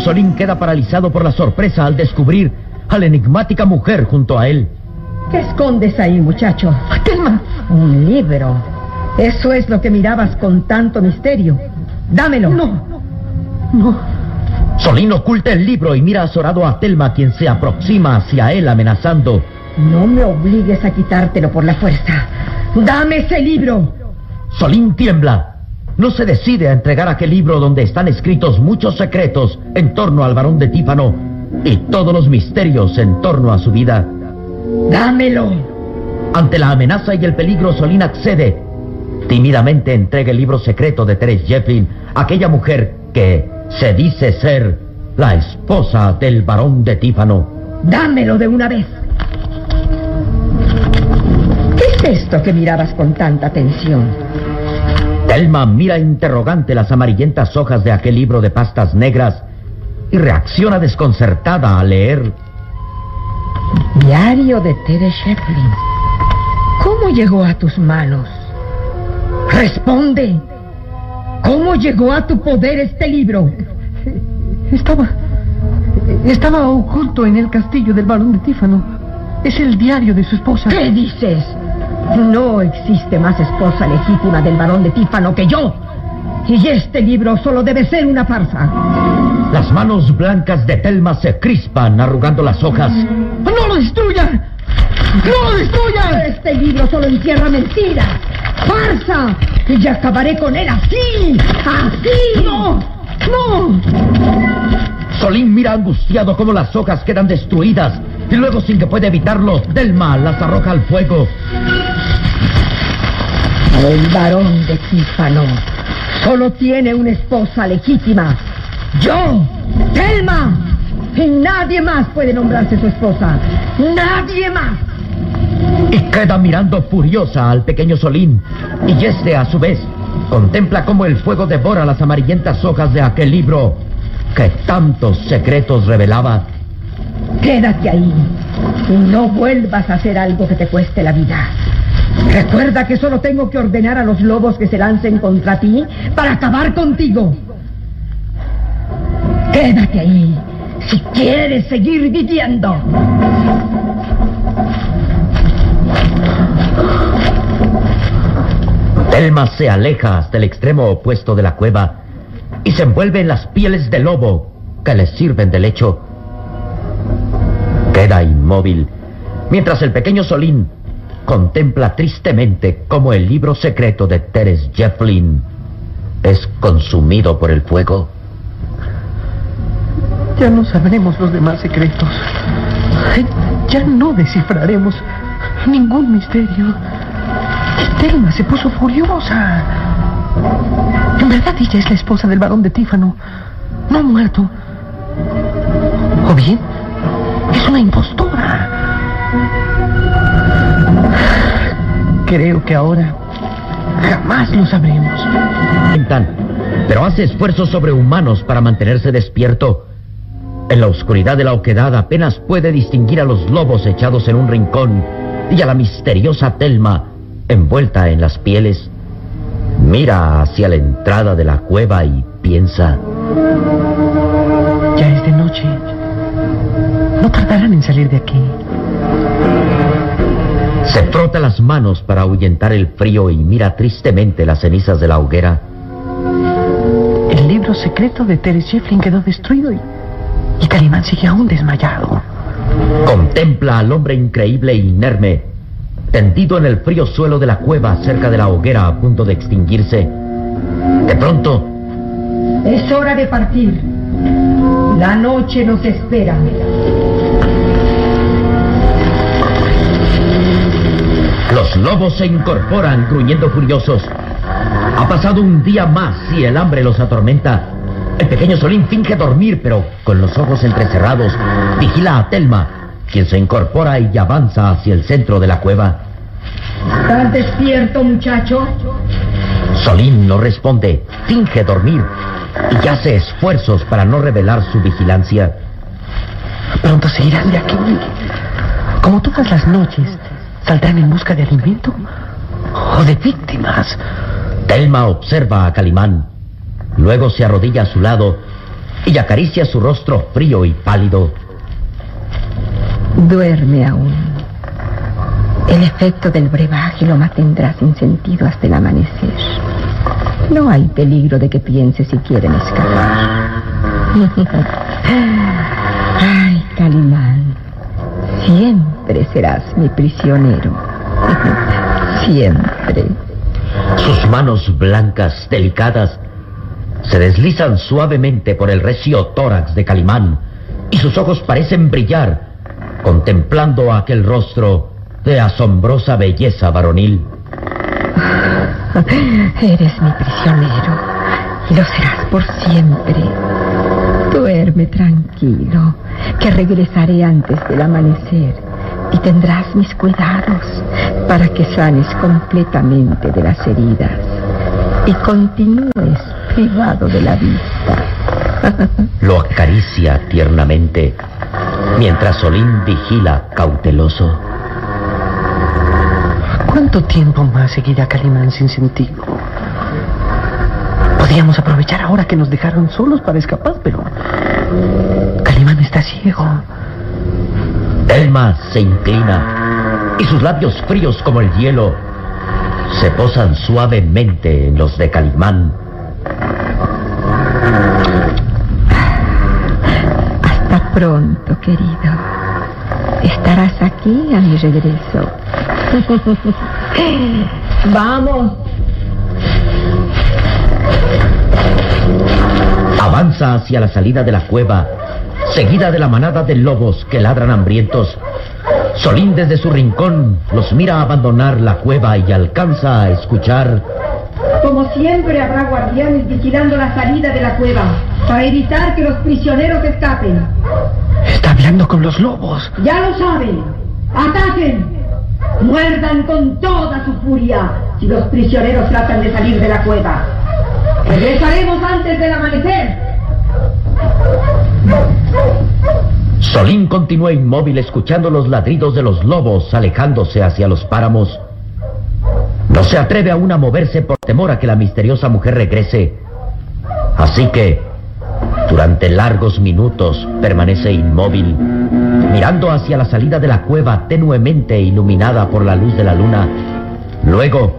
Solín queda paralizado por la sorpresa al descubrir a la enigmática mujer junto a él. ¿Qué escondes ahí, muchacho? ¡Telma! Un libro. Eso es lo que mirabas con tanto misterio. Dámelo. No. No. Solín oculta el libro y mira azorado a Telma, quien se aproxima hacia él amenazando. No me obligues a quitártelo por la fuerza. Dame ese libro. Solín tiembla. No se decide a entregar aquel libro donde están escritos muchos secretos en torno al varón de Tífano y todos los misterios en torno a su vida. Dámelo. Ante la amenaza y el peligro, Solín accede. Tímidamente entrega el libro secreto de Teres Jeffin a aquella mujer que se dice ser la esposa del varón de Tífano. Dámelo de una vez. ¿Qué es esto que mirabas con tanta atención? Telma mira interrogante las amarillentas hojas de aquel libro de pastas negras y reacciona desconcertada al leer. Diario de Tere Shefflin. ¿Cómo llegó a tus manos? Responde. ¿Cómo llegó a tu poder este libro? Estaba. Estaba oculto en el castillo del barón de Tífano. Es el diario de su esposa. ¿Qué dices? No existe más esposa legítima del barón de Tífano que yo. Y este libro solo debe ser una farsa. Las manos blancas de Telma se crispan arrugando las hojas. ¡No lo destruyan! ¡No lo destruyan! Este libro solo encierra mentiras. ¡Farsa! Y ya acabaré con él así. ¡Así! ¡No! ¡No! Solín mira angustiado cómo las hojas quedan destruidas y luego sin que pueda evitarlo, Telma las arroja al fuego. El varón de Tífano solo tiene una esposa legítima. Yo, Telma. Y nadie más puede nombrarse su esposa. Nadie más. Y queda mirando furiosa al pequeño Solín. Y este, a su vez, contempla cómo el fuego devora las amarillentas hojas de aquel libro que tantos secretos revelaba. Quédate ahí y no vuelvas a hacer algo que te cueste la vida. Recuerda que solo tengo que ordenar a los lobos que se lancen contra ti para acabar contigo. Quédate ahí si quieres seguir viviendo. Telma se aleja hasta el extremo opuesto de la cueva y se envuelve en las pieles de lobo que le sirven de lecho. Queda inmóvil mientras el pequeño Solín contempla tristemente cómo el libro secreto de Teres Jefflin es consumido por el fuego. Ya no sabremos los demás secretos. Ya no descifraremos ningún misterio. Telma se puso furiosa. En verdad ella es la esposa del varón de Tífano. No muerto. O bien, es una impostora. Creo que ahora jamás lo sabremos. Pero hace esfuerzos sobrehumanos para mantenerse despierto. En la oscuridad de la oquedad apenas puede distinguir a los lobos echados en un rincón y a la misteriosa Telma envuelta en las pieles. Mira hacia la entrada de la cueva y piensa. Ya es de noche. No tardarán en salir de aquí. Se frota las manos para ahuyentar el frío y mira tristemente las cenizas de la hoguera. El libro secreto de Teres Shefflin quedó destruido y, y Calimán sigue aún desmayado. Contempla al hombre increíble e inerme, tendido en el frío suelo de la cueva cerca de la hoguera a punto de extinguirse. De pronto... Es hora de partir. La noche nos espera. Los lobos se incorporan gruñendo furiosos. Ha pasado un día más y el hambre los atormenta. El pequeño Solín finge dormir, pero con los ojos entrecerrados vigila a Telma, quien se incorpora y avanza hacia el centro de la cueva. ¿Estás despierto, muchacho? Solín no responde, finge dormir y hace esfuerzos para no revelar su vigilancia. Pronto se irán de aquí. Como todas las noches, saldrán en busca de alimento o de víctimas. Telma observa a Calimán. Luego se arrodilla a su lado y acaricia su rostro frío y pálido. Duerme aún. El efecto del brebaje lo mantendrá sin sentido hasta el amanecer. No hay peligro de que piense si quieren escapar. Ay, Calimán, siempre serás mi prisionero. Siempre. Sus manos blancas, delicadas, se deslizan suavemente por el recio tórax de Calimán y sus ojos parecen brillar, contemplando aquel rostro de asombrosa belleza varonil. Eres mi prisionero y lo serás por siempre. Duerme tranquilo, que regresaré antes del amanecer y tendrás mis cuidados para que sanes completamente de las heridas y continúes privado de la vista. Lo acaricia tiernamente mientras Solín vigila cauteloso. ¿Cuánto tiempo más seguirá Calimán sin sentido? Podríamos aprovechar ahora que nos dejaron solos para escapar, pero Calimán está ciego. Elma se inclina y sus labios fríos como el hielo se posan suavemente en los de Calimán. Hasta pronto, querido. Estarás aquí a mi regreso. Vamos. Avanza hacia la salida de la cueva, seguida de la manada de lobos que ladran hambrientos. Solín desde su rincón los mira abandonar la cueva y alcanza a escuchar. Como siempre habrá guardianes vigilando la salida de la cueva para evitar que los prisioneros escapen. Está hablando con los lobos. Ya lo saben. ¡Ataquen! Muerdan con toda su furia si los prisioneros tratan de salir de la cueva. Regresaremos antes del amanecer. Solín continúa inmóvil escuchando los ladridos de los lobos alejándose hacia los páramos. No se atreve aún a moverse por temor a que la misteriosa mujer regrese. Así que, durante largos minutos, permanece inmóvil, mirando hacia la salida de la cueva tenuemente iluminada por la luz de la luna. Luego,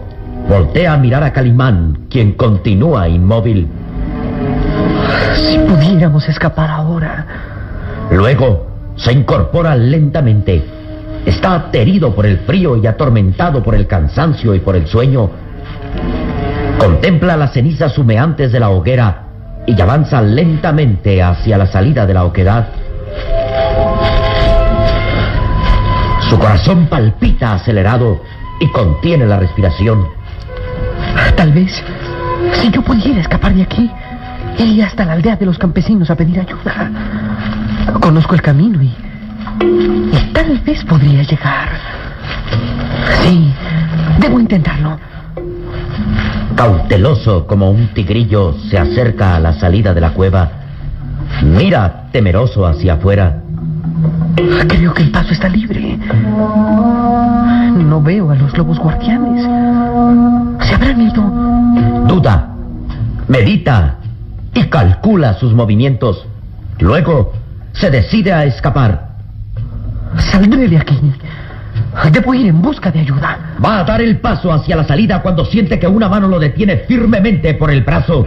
voltea a mirar a Calimán, quien continúa inmóvil. Si pudiéramos escapar ahora. Luego, se incorpora lentamente. Está aterido por el frío y atormentado por el cansancio y por el sueño. Contempla las cenizas humeantes de la hoguera y avanza lentamente hacia la salida de la oquedad. Su corazón palpita acelerado y contiene la respiración. Tal vez, si yo pudiera escapar de aquí, iría hasta la aldea de los campesinos a pedir ayuda. Conozco el camino y, y tal vez podría llegar. Sí, debo intentarlo. Cauteloso como un tigrillo se acerca a la salida de la cueva. Mira temeroso hacia afuera. Creo que el paso está libre. No veo a los lobos guardianes. ¿Se habrán ido? Duda, medita y calcula sus movimientos. Luego se decide a escapar. Saldré de aquí. Debo ir en busca de ayuda. Va a dar el paso hacia la salida cuando siente que una mano lo detiene firmemente por el brazo.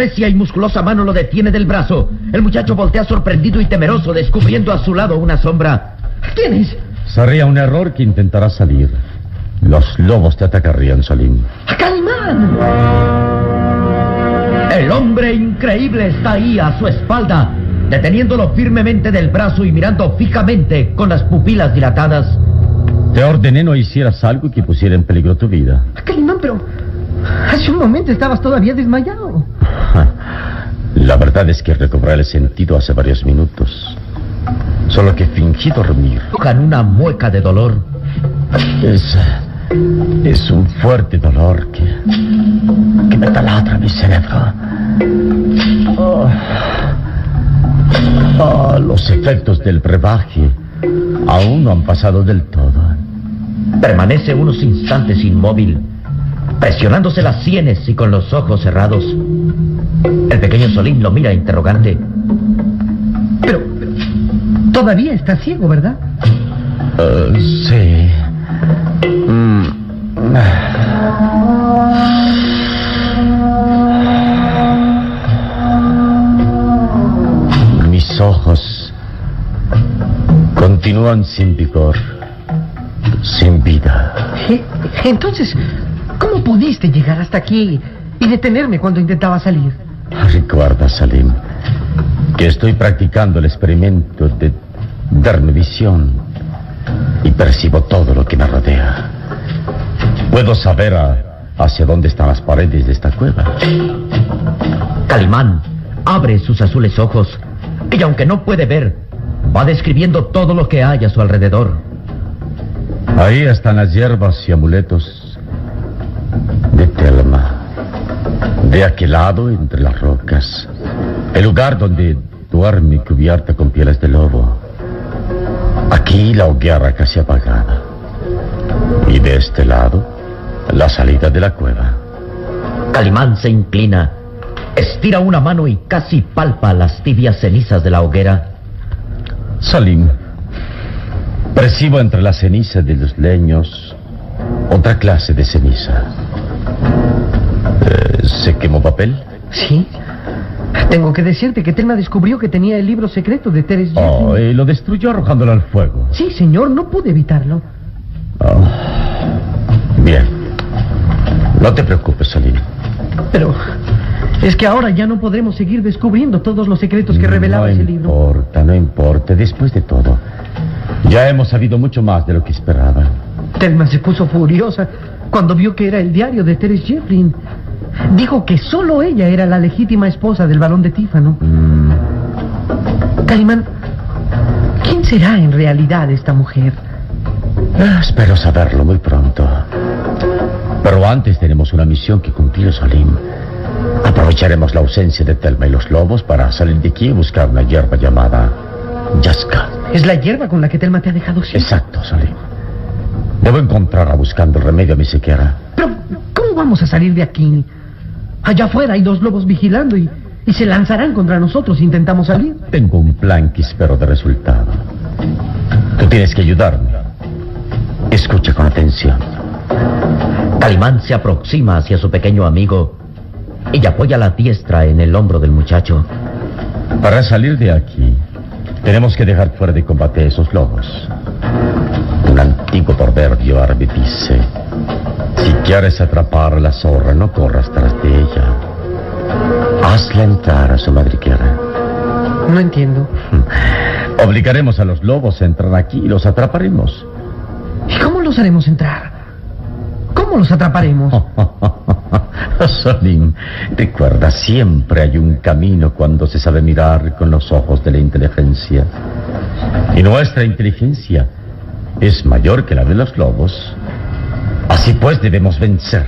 recia y musculosa mano lo detiene del brazo. El muchacho voltea sorprendido y temeroso, descubriendo a su lado una sombra. ¿Quién es? Sería un error que intentará salir. Los lobos te atacarían, Salim. ¡Calimán! El hombre increíble está ahí a su espalda, deteniéndolo firmemente del brazo y mirando fijamente con las pupilas dilatadas. Te ordené no hicieras algo que pusiera en peligro tu vida. Calimán, pero hace un momento estabas todavía desmayado. La verdad es que recobré el sentido hace varios minutos. Solo que fingí dormir. Con una mueca de dolor. Es. Es un fuerte dolor que. que me taladra mi cerebro. Oh. Oh, los efectos del brebaje aún no han pasado del todo. Permanece unos instantes inmóvil, presionándose las sienes y con los ojos cerrados. El pequeño Solín lo mira interrogante. Pero, todavía está ciego, ¿verdad? Uh, sí. Mm. Mis ojos continúan sin vigor, sin vida. Eh, Entonces, ¿cómo pudiste llegar hasta aquí y detenerme cuando intentaba salir? Recuerda, Salim, que estoy practicando el experimento de darme visión y percibo todo lo que me rodea. Puedo saber a- hacia dónde están las paredes de esta cueva. Calimán abre sus azules ojos y aunque no puede ver, va describiendo todo lo que hay a su alrededor. Ahí están las hierbas y amuletos de Telma. De aquel lado, entre las rocas, el lugar donde duerme cubierta con pieles de lobo. Aquí la hoguera casi apagada. Y de este lado, la salida de la cueva. Calimán se inclina, estira una mano y casi palpa las tibias cenizas de la hoguera. Salim, Percibo entre la ceniza de los leños otra clase de ceniza. Eh, ¿Se quemó papel? Sí. Tengo que decirte que Telma descubrió que tenía el libro secreto de Teres Oh, y lo destruyó arrojándolo al fuego. Sí, señor, no pude evitarlo. Oh. Bien. No te preocupes, Salim. Pero es que ahora ya no podremos seguir descubriendo todos los secretos que revelaba no ese libro. No importa, no importa. Después de todo, ya hemos sabido mucho más de lo que esperaba. Telma se puso furiosa cuando vio que era el diario de Teres Jeffrin. Dijo que solo ella era la legítima esposa del barón de Tífano. Mm. Calimán, ¿quién será en realidad esta mujer? Ah, espero saberlo muy pronto. Pero antes tenemos una misión que cumplir, Salim. Aprovecharemos la ausencia de Telma y los lobos para salir de aquí y buscar una hierba llamada Yaska. Es la hierba con la que Telma te ha dejado siempre. Exacto, Salim. Debo encontrarla buscando el remedio a mi sequera. Pero, ¿cómo vamos a salir de aquí? Allá afuera hay dos lobos vigilando y, y se lanzarán contra nosotros si intentamos salir. Tengo un plan que espero de resultado. Tú tienes que ayudarme. Escucha con atención. Calimán se aproxima hacia su pequeño amigo y apoya la diestra en el hombro del muchacho. Para salir de aquí, tenemos que dejar fuera de combate a esos lobos. Un antiguo proverbio árabe dice, si quieres atrapar a la zorra, no corras tras de ella. Hazla entrar a su madriguera. No entiendo. Obligaremos a los lobos a entrar aquí y los atraparemos. ¿Y cómo los haremos entrar? ¿Cómo los atraparemos? Salim, recuerda, siempre hay un camino cuando se sabe mirar con los ojos de la inteligencia. Y nuestra inteligencia es mayor que la de los lobos. Así pues debemos vencer.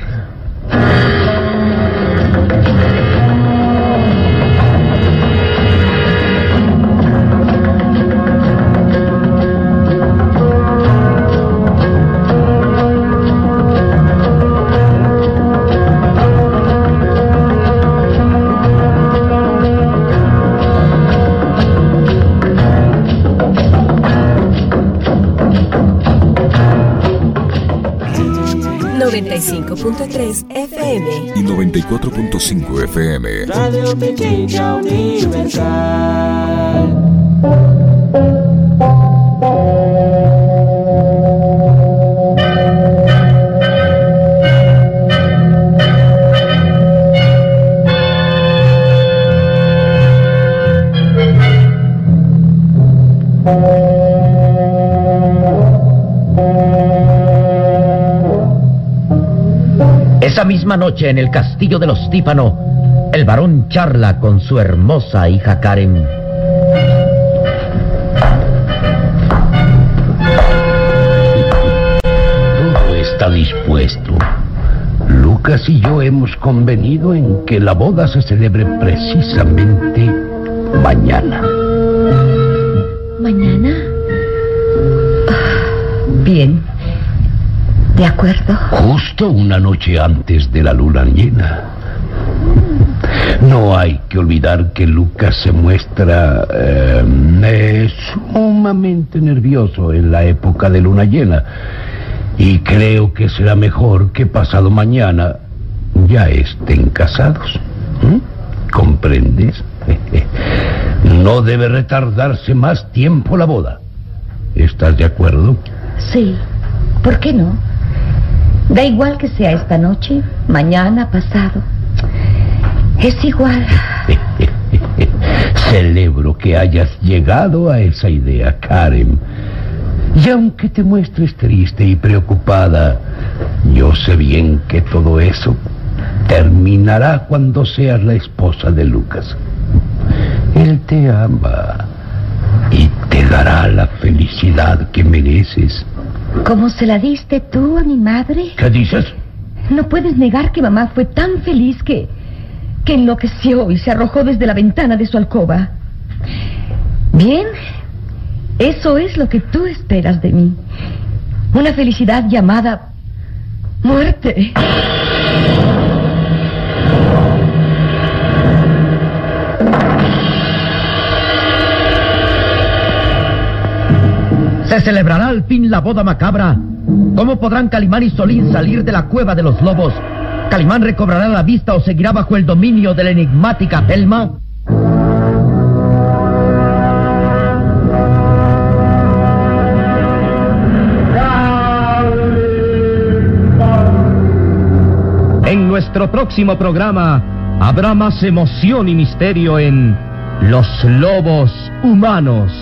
FM y 94.5 FM. Radio Universal. Esa misma noche en el castillo de los Tífano, el varón charla con su hermosa hija Karen. Todo está dispuesto. Lucas y yo hemos convenido en que la boda se celebre precisamente mañana. ¿Mañana? Bien. De acuerdo. Justo una noche antes de la luna llena. No hay que olvidar que Lucas se muestra eh, eh, sumamente nervioso en la época de luna llena. Y creo que será mejor que pasado mañana ya estén casados. ¿Mm? ¿Comprendes? no debe retardarse más tiempo la boda. ¿Estás de acuerdo? Sí. ¿Por qué no? Da igual que sea esta noche, mañana, pasado. Es igual. Celebro que hayas llegado a esa idea, Karen. Y aunque te muestres triste y preocupada, yo sé bien que todo eso terminará cuando seas la esposa de Lucas. Él te ama y te dará la felicidad que mereces. ¿Cómo se la diste tú a mi madre? ¿Qué dices? No puedes negar que mamá fue tan feliz que... que enloqueció y se arrojó desde la ventana de su alcoba. Bien, eso es lo que tú esperas de mí. Una felicidad llamada muerte. ¿Se celebrará al fin la boda macabra? ¿Cómo podrán Calimán y Solín salir de la cueva de los lobos? ¿Calimán recobrará la vista o seguirá bajo el dominio de la enigmática Telma? En nuestro próximo programa habrá más emoción y misterio en Los Lobos Humanos.